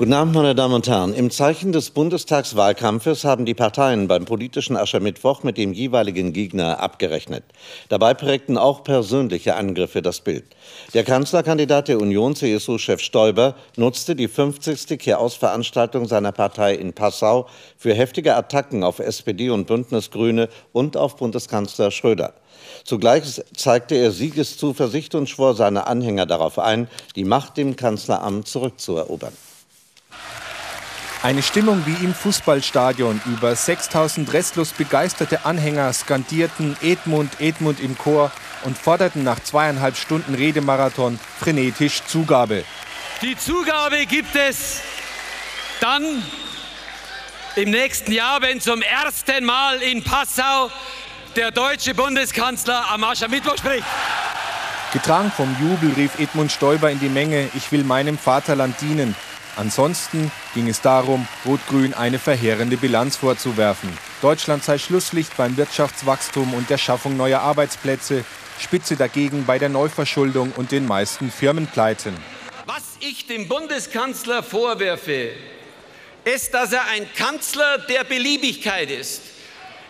Guten Abend, meine Damen und Herren. Im Zeichen des Bundestagswahlkampfes haben die Parteien beim politischen Aschermittwoch mit dem jeweiligen Gegner abgerechnet. Dabei prägten auch persönliche Angriffe das Bild. Der Kanzlerkandidat der Union, CSU-Chef Stoiber, nutzte die 50. Kehrausveranstaltung seiner Partei in Passau für heftige Attacken auf SPD und Bündnisgrüne und auf Bundeskanzler Schröder. Zugleich zeigte er Siegeszuversicht und schwor seine Anhänger darauf ein, die Macht dem Kanzleramt zurückzuerobern. Eine Stimmung wie im Fußballstadion. Über 6000 restlos begeisterte Anhänger skandierten Edmund, Edmund im Chor und forderten nach zweieinhalb Stunden Redemarathon frenetisch Zugabe. Die Zugabe gibt es dann im nächsten Jahr, wenn zum ersten Mal in Passau der deutsche Bundeskanzler am Aschermittwoch spricht. Getragen vom Jubel rief Edmund Stoiber in die Menge, ich will meinem Vaterland dienen. Ansonsten ging es darum, Rot-Grün eine verheerende Bilanz vorzuwerfen. Deutschland sei Schlusslicht beim Wirtschaftswachstum und der Schaffung neuer Arbeitsplätze, Spitze dagegen bei der Neuverschuldung und den meisten Firmenpleiten. Was ich dem Bundeskanzler vorwerfe, ist, dass er ein Kanzler der Beliebigkeit ist.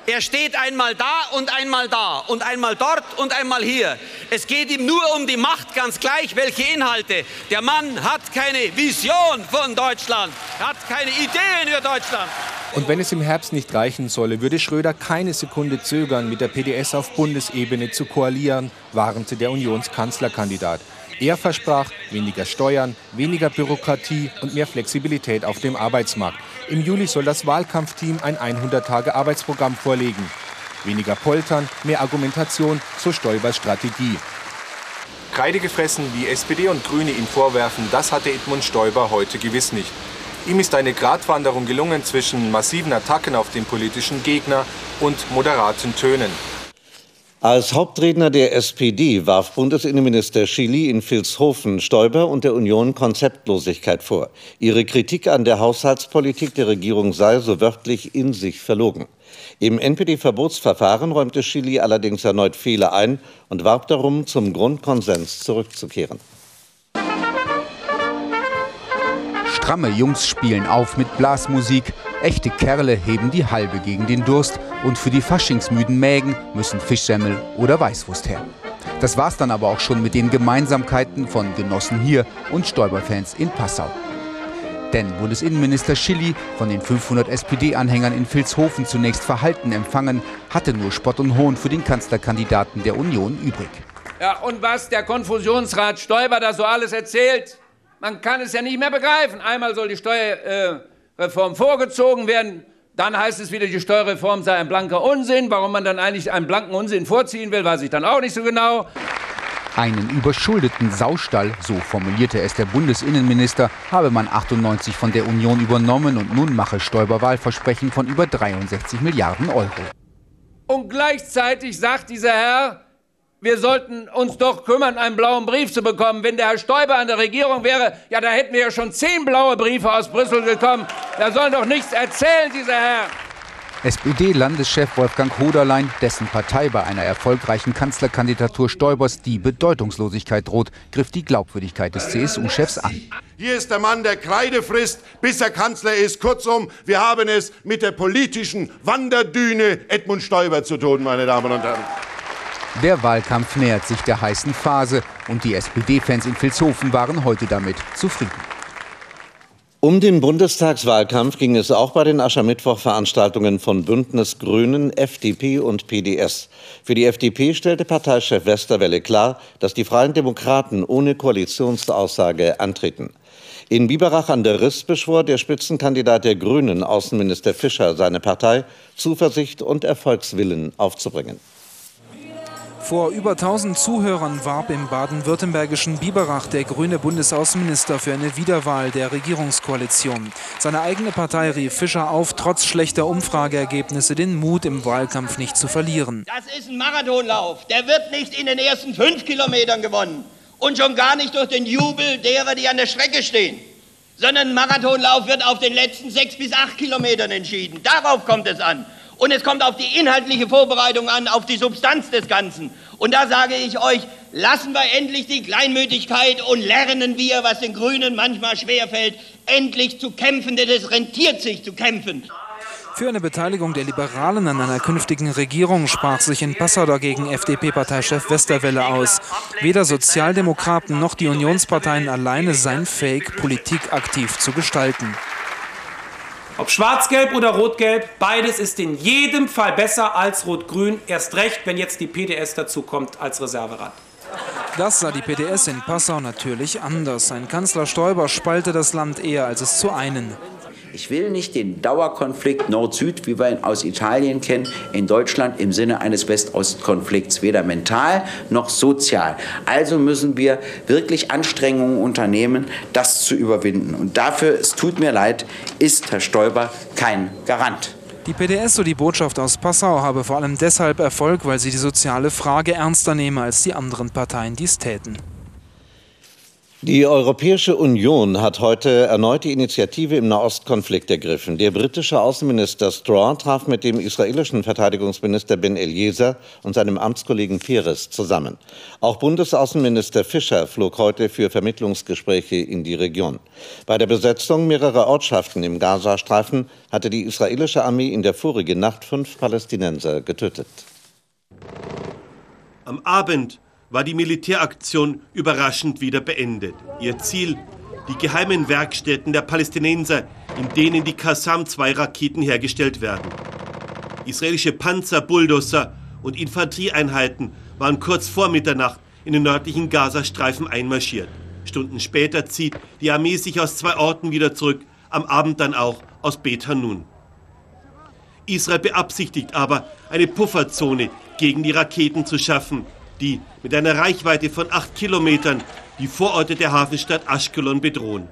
Er steht einmal da und einmal da und einmal dort und einmal hier. Es geht ihm nur um die Macht, ganz gleich welche Inhalte. Der Mann hat keine Vision von Deutschland, hat keine Ideen für Deutschland. Und wenn es im Herbst nicht reichen solle, würde Schröder keine Sekunde zögern, mit der PDS auf Bundesebene zu koalieren, warnte der Unionskanzlerkandidat. Er versprach weniger Steuern, weniger Bürokratie und mehr Flexibilität auf dem Arbeitsmarkt. Im Juli soll das Wahlkampfteam ein 100-Tage-Arbeitsprogramm vorlegen. Weniger Poltern, mehr Argumentation zur Stoibers Strategie. Kreide gefressen, wie SPD und Grüne ihm vorwerfen, das hatte Edmund Stoiber heute gewiss nicht. Ihm ist eine Gratwanderung gelungen zwischen massiven Attacken auf den politischen Gegner und moderaten Tönen. Als Hauptredner der SPD warf Bundesinnenminister Schily in Vilshofen Stoiber und der Union Konzeptlosigkeit vor. Ihre Kritik an der Haushaltspolitik der Regierung sei so wörtlich in sich verlogen. Im NPD-Verbotsverfahren räumte Schily allerdings erneut Fehler ein und warb darum, zum Grundkonsens zurückzukehren. Stramme Jungs spielen auf mit Blasmusik, echte Kerle heben die Halbe gegen den Durst und für die faschingsmüden Mägen müssen Fischsemmel oder Weißwurst her. Das war's dann aber auch schon mit den Gemeinsamkeiten von Genossen hier und Stoiber-Fans in Passau. Denn Bundesinnenminister Schilly, von den 500 SPD-Anhängern in Vilshofen zunächst verhalten empfangen, hatte nur Spott und Hohn für den Kanzlerkandidaten der Union übrig. Ja, und was der Konfusionsrat Stoiber da so alles erzählt, man kann es ja nicht mehr begreifen. Einmal soll die Steuerreform vorgezogen werden, dann heißt es wieder, die Steuerreform sei ein blanker Unsinn. Warum man dann eigentlich einen blanken Unsinn vorziehen will, weiß ich dann auch nicht so genau. Einen überschuldeten Saustall, so formulierte es der Bundesinnenminister, habe man 98 von der Union übernommen und nun mache Stoiber Wahlversprechen von über 63 Milliarden Euro. Und gleichzeitig sagt dieser Herr, wir sollten uns doch kümmern, einen blauen Brief zu bekommen. Wenn der Herr Stoiber an der Regierung wäre, ja, da hätten wir ja schon zehn blaue Briefe aus Brüssel bekommen. Da soll doch nichts erzählen, dieser Herr. SPD-Landeschef Wolfgang Hoderlein, dessen Partei bei einer erfolgreichen Kanzlerkandidatur Stoibers die Bedeutungslosigkeit droht, griff die Glaubwürdigkeit des CSU-Chefs an. Hier ist der Mann, der Kreide frisst, bis er Kanzler ist. Kurzum, wir haben es mit der politischen Wanderdüne Edmund Stoiber zu tun, meine Damen und Herren. Der Wahlkampf nähert sich der heißen Phase und die SPD-Fans in Vilshofen waren heute damit zufrieden. Um den Bundestagswahlkampf ging es auch bei den Aschermittwoch-Veranstaltungen von Bündnis Grünen, FDP und PDS. Für die FDP stellte Parteichef Westerwelle klar, dass die Freien Demokraten ohne Koalitionsaussage antreten. In Biberach an der Riss beschwor der Spitzenkandidat der Grünen, Außenminister Fischer, seine Partei, Zuversicht und Erfolgswillen aufzubringen. Vor über 1000 Zuhörern warb im baden-württembergischen Biberach der grüne Bundesaußenminister für eine Wiederwahl der Regierungskoalition. Seine eigene Partei rief Fischer auf, trotz schlechter Umfrageergebnisse den Mut im Wahlkampf nicht zu verlieren. Das ist ein Marathonlauf. Der wird nicht in den ersten fünf Kilometern gewonnen. Und schon gar nicht durch den Jubel derer, die an der Strecke stehen sondern ein Marathonlauf wird auf den letzten sechs bis acht Kilometern entschieden. Darauf kommt es an. Und es kommt auf die inhaltliche Vorbereitung an, auf die Substanz des Ganzen. Und da sage ich euch, lassen wir endlich die Kleinmütigkeit und lernen wir, was den Grünen manchmal schwerfällt, endlich zu kämpfen, denn es rentiert sich zu kämpfen. Für eine Beteiligung der Liberalen an einer künftigen Regierung sprach sich in Passau dagegen FDP-Parteichef Westerwelle aus. Weder Sozialdemokraten noch die Unionsparteien alleine seien fähig, Politik aktiv zu gestalten. Ob schwarz-gelb oder rot-gelb, beides ist in jedem Fall besser als rot-grün. Erst recht, wenn jetzt die PDS dazukommt als Reserverad. Das sah die PDS in Passau natürlich anders. Ein Kanzler Stoiber spalte das Land eher, als es zu einen. Ich will nicht den Dauerkonflikt Nord-Süd, wie wir ihn aus Italien kennen, in Deutschland im Sinne eines West-Ost-Konflikts, weder mental noch sozial. Also müssen wir wirklich Anstrengungen unternehmen, das zu überwinden. Und dafür, es tut mir leid, ist Herr Stoiber kein Garant. Die PDS, so die Botschaft aus Passau, habe vor allem deshalb Erfolg, weil sie die soziale Frage ernster nehme, als die anderen Parteien dies täten. Die Europäische Union hat heute erneut die Initiative im Nahostkonflikt ergriffen. Der britische Außenminister Straw traf mit dem israelischen Verteidigungsminister Ben Eliezer und seinem Amtskollegen Peres zusammen. Auch Bundesaußenminister Fischer flog heute für Vermittlungsgespräche in die Region. Bei der Besetzung mehrerer Ortschaften im Gazastreifen hatte die israelische Armee in der vorigen Nacht fünf Palästinenser getötet. Am Abend war die Militäraktion überraschend wieder beendet. Ihr Ziel, die geheimen Werkstätten der Palästinenser, in denen die Qassam-2-Raketen hergestellt werden. Israelische Panzer, Bulldozer und Infanterieeinheiten waren kurz vor Mitternacht in den nördlichen Gazastreifen einmarschiert. Stunden später zieht die Armee sich aus zwei Orten wieder zurück, am Abend dann auch aus Bet Hanun. Israel beabsichtigt aber, eine Pufferzone gegen die Raketen zu schaffen, die mit einer Reichweite von acht Kilometern die Vororte der Hafenstadt Ashkelon bedrohen.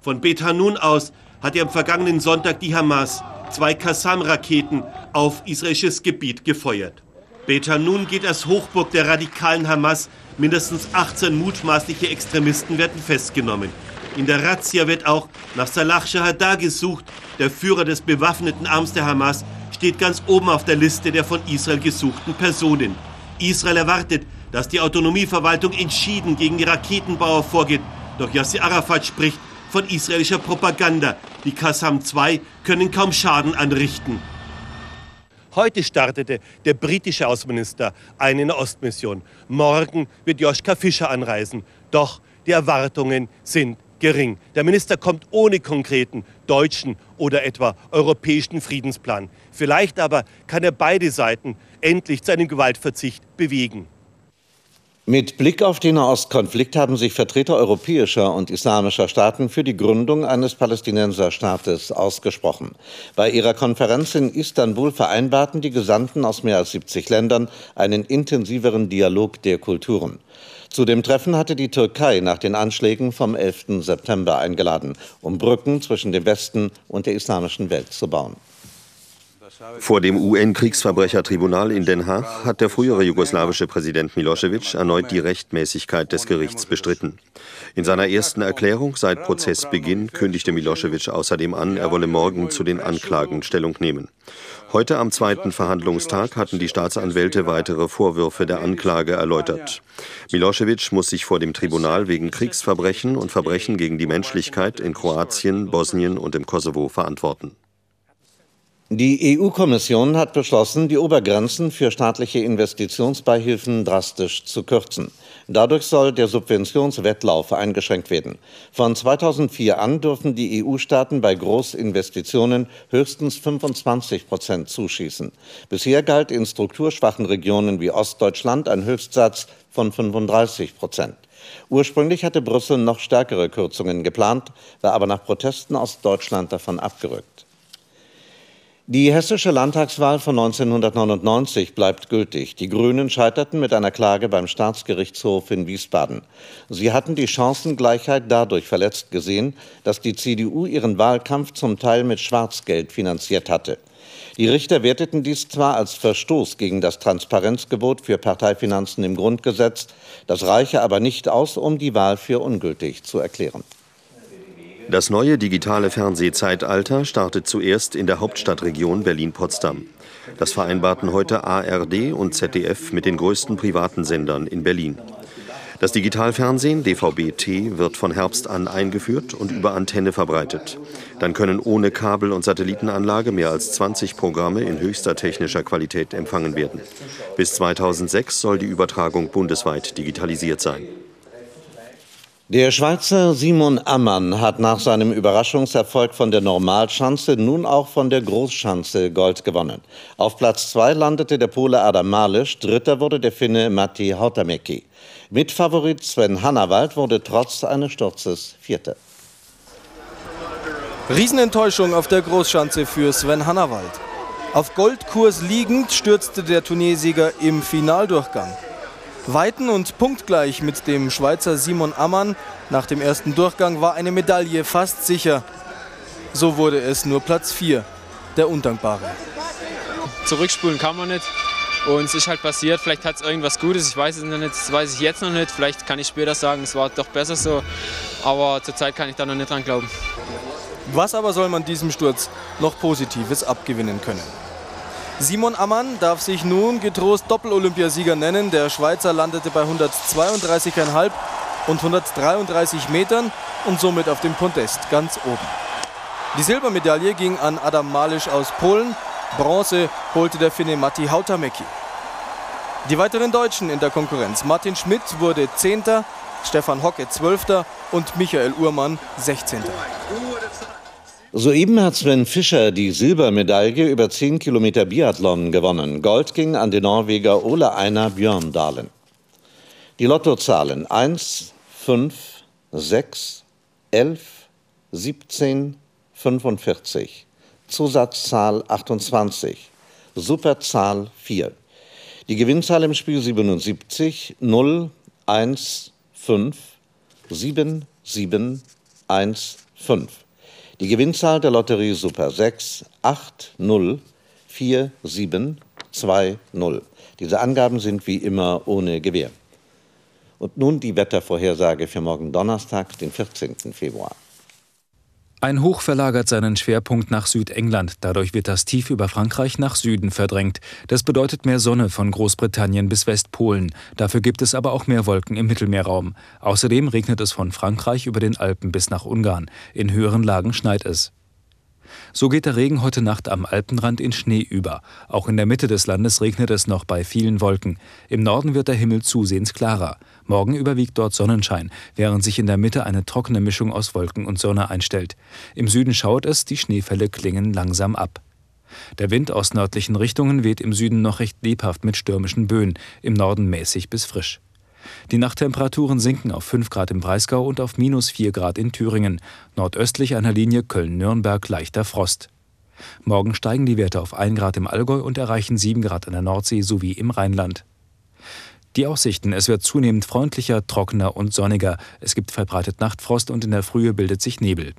Von Bet Hanun aus hat am vergangenen Sonntag die Hamas zwei Qassam-Raketen auf israelisches Gebiet gefeuert. Bet Hanun geht als Hochburg der radikalen Hamas. Mindestens 18 mutmaßliche Extremisten werden festgenommen. In der Razzia wird auch nach Salah Shahada gesucht. Der Führer des bewaffneten Arms der Hamas steht ganz oben auf der Liste der von Israel gesuchten Personen. Israel erwartet, dass die Autonomieverwaltung entschieden gegen die Raketenbauer vorgeht. Doch Yasser Arafat spricht von israelischer Propaganda. Die Qassam 2 können kaum Schaden anrichten. Heute startete der britische Außenminister eine Ostmission. Morgen wird Joschka Fischer anreisen. Doch die Erwartungen sind gering. Der Minister kommt ohne konkreten deutschen oder etwa europäischen Friedensplan. Vielleicht aber kann er beide Seiten endlich zu einem Gewaltverzicht bewegen. Mit Blick auf den Nahostkonflikt haben sich Vertreter europäischer und islamischer Staaten für die Gründung eines Palästinenserstaates ausgesprochen. Bei ihrer Konferenz in Istanbul vereinbarten die Gesandten aus mehr als 70 Ländern einen intensiveren Dialog der Kulturen. Zu dem Treffen hatte die Türkei nach den Anschlägen vom 11. September eingeladen, um Brücken zwischen dem Westen und der islamischen Welt zu bauen. Vor dem UN-Kriegsverbrechertribunal in Den Haag hat der frühere jugoslawische Präsident Milosevic erneut die Rechtmäßigkeit des Gerichts bestritten. In seiner ersten Erklärung seit Prozessbeginn kündigte Milosevic außerdem an, er wolle morgen zu den Anklagen Stellung nehmen. Heute am zweiten Verhandlungstag hatten die Staatsanwälte weitere Vorwürfe der Anklage erläutert. Milosevic muss sich vor dem Tribunal wegen Kriegsverbrechen und Verbrechen gegen die Menschlichkeit in Kroatien, Bosnien und im Kosovo verantworten. Die EU-Kommission hat beschlossen, die Obergrenzen für staatliche Investitionsbeihilfen drastisch zu kürzen. Dadurch soll der Subventionswettlauf eingeschränkt werden. Von 2004 an dürfen die EU-Staaten bei Großinvestitionen höchstens 25 Prozent zuschießen. Bisher galt in strukturschwachen Regionen wie Ostdeutschland ein Höchstsatz von 35 Prozent. Ursprünglich hatte Brüssel noch stärkere Kürzungen geplant, war aber nach Protesten aus Deutschland davon abgerückt. Die hessische Landtagswahl von 1999 bleibt gültig. Die Grünen scheiterten mit einer Klage beim Staatsgerichtshof in Wiesbaden. Sie hatten die Chancengleichheit dadurch verletzt gesehen, dass die CDU ihren Wahlkampf zum Teil mit Schwarzgeld finanziert hatte. Die Richter werteten dies zwar als Verstoß gegen das Transparenzgebot für Parteifinanzen im Grundgesetz, das reiche aber nicht aus, um die Wahl für ungültig zu erklären. Das neue digitale Fernsehzeitalter startet zuerst in der Hauptstadtregion Berlin-Potsdam. Das vereinbarten heute ARD und ZDF mit den größten privaten Sendern in Berlin. Das Digitalfernsehen DVB-T wird von Herbst an eingeführt und über Antenne verbreitet. Dann können ohne Kabel- und Satellitenanlage mehr als 20 Programme in höchster technischer Qualität empfangen werden. Bis 2006 soll die Übertragung bundesweit digitalisiert sein. Der Schweizer Simon Ammann hat nach seinem Überraschungserfolg von der Normalschanze nun auch von der Großschanze Gold gewonnen. Auf Platz zwei landete der Pole Adam Malisch, dritter wurde der Finne Matti Hautamäki. Mitfavorit Sven Hannawald wurde trotz eines Sturzes Vierter. Riesenenttäuschung auf der Großschanze für Sven Hannawald. Auf Goldkurs liegend stürzte der Turniersieger im Finaldurchgang. Weiten und punktgleich mit dem Schweizer Simon Ammann. Nach dem ersten Durchgang war eine Medaille fast sicher. So wurde es nur Platz 4, der Undankbare. Zurückspulen kann man nicht. Und es ist halt passiert, vielleicht hat es irgendwas Gutes, ich weiß es noch nicht, das weiß ich jetzt noch nicht. Vielleicht kann ich später sagen, es war doch besser so. Aber zurzeit kann ich da noch nicht dran glauben. Was aber soll man diesem Sturz noch Positives abgewinnen können? Simon Ammann darf sich nun getrost Doppel-Olympiasieger nennen. Der Schweizer landete bei 132,5 und 133 Metern und somit auf dem Podest ganz oben. Die Silbermedaille ging an Adam Malisch aus Polen. Bronze holte der Finne Matti Hautamäki. Die weiteren Deutschen in der Konkurrenz. Martin Schmidt wurde 10., Stefan Hocke 12. und Michael Uhrmann 16. Soeben hat Sven Fischer die Silbermedaille über 10 Kilometer Biathlon gewonnen. Gold ging an den Norweger Ole Einar Björndalen. Die Lottozahlen 1, 5, 6, 11, 17, 45. Zusatzzahl 28. Superzahl 4. Die Gewinnzahl im Spiel 77 0 1 5 7 7 1 5. Die Gewinnzahl der Lotterie Super 6 8 0 4 7 2 0. Diese Angaben sind wie immer ohne Gewähr. Und nun die Wettervorhersage für morgen Donnerstag, den 14. Februar. Ein Hoch verlagert seinen Schwerpunkt nach Südengland. Dadurch wird das Tief über Frankreich nach Süden verdrängt. Das bedeutet mehr Sonne von Großbritannien bis Westpolen. Dafür gibt es aber auch mehr Wolken im Mittelmeerraum. Außerdem regnet es von Frankreich über den Alpen bis nach Ungarn. In höheren Lagen schneit es. So geht der Regen heute Nacht am Alpenrand in Schnee über. Auch in der Mitte des Landes regnet es noch bei vielen Wolken. Im Norden wird der Himmel zusehends klarer. Morgen überwiegt dort Sonnenschein, während sich in der Mitte eine trockene Mischung aus Wolken und Sonne einstellt. Im Süden schaut es, die Schneefälle klingen langsam ab. Der Wind aus nördlichen Richtungen weht im Süden noch recht lebhaft mit stürmischen Böen, im Norden mäßig bis frisch. Die Nachttemperaturen sinken auf 5 Grad im Breisgau und auf minus 4 Grad in Thüringen. Nordöstlich einer Linie Köln-Nürnberg leichter Frost. Morgen steigen die Werte auf 1 Grad im Allgäu und erreichen 7 Grad an der Nordsee sowie im Rheinland. Die Aussichten, es wird zunehmend freundlicher, trockener und sonniger. Es gibt verbreitet Nachtfrost und in der Frühe bildet sich Nebel.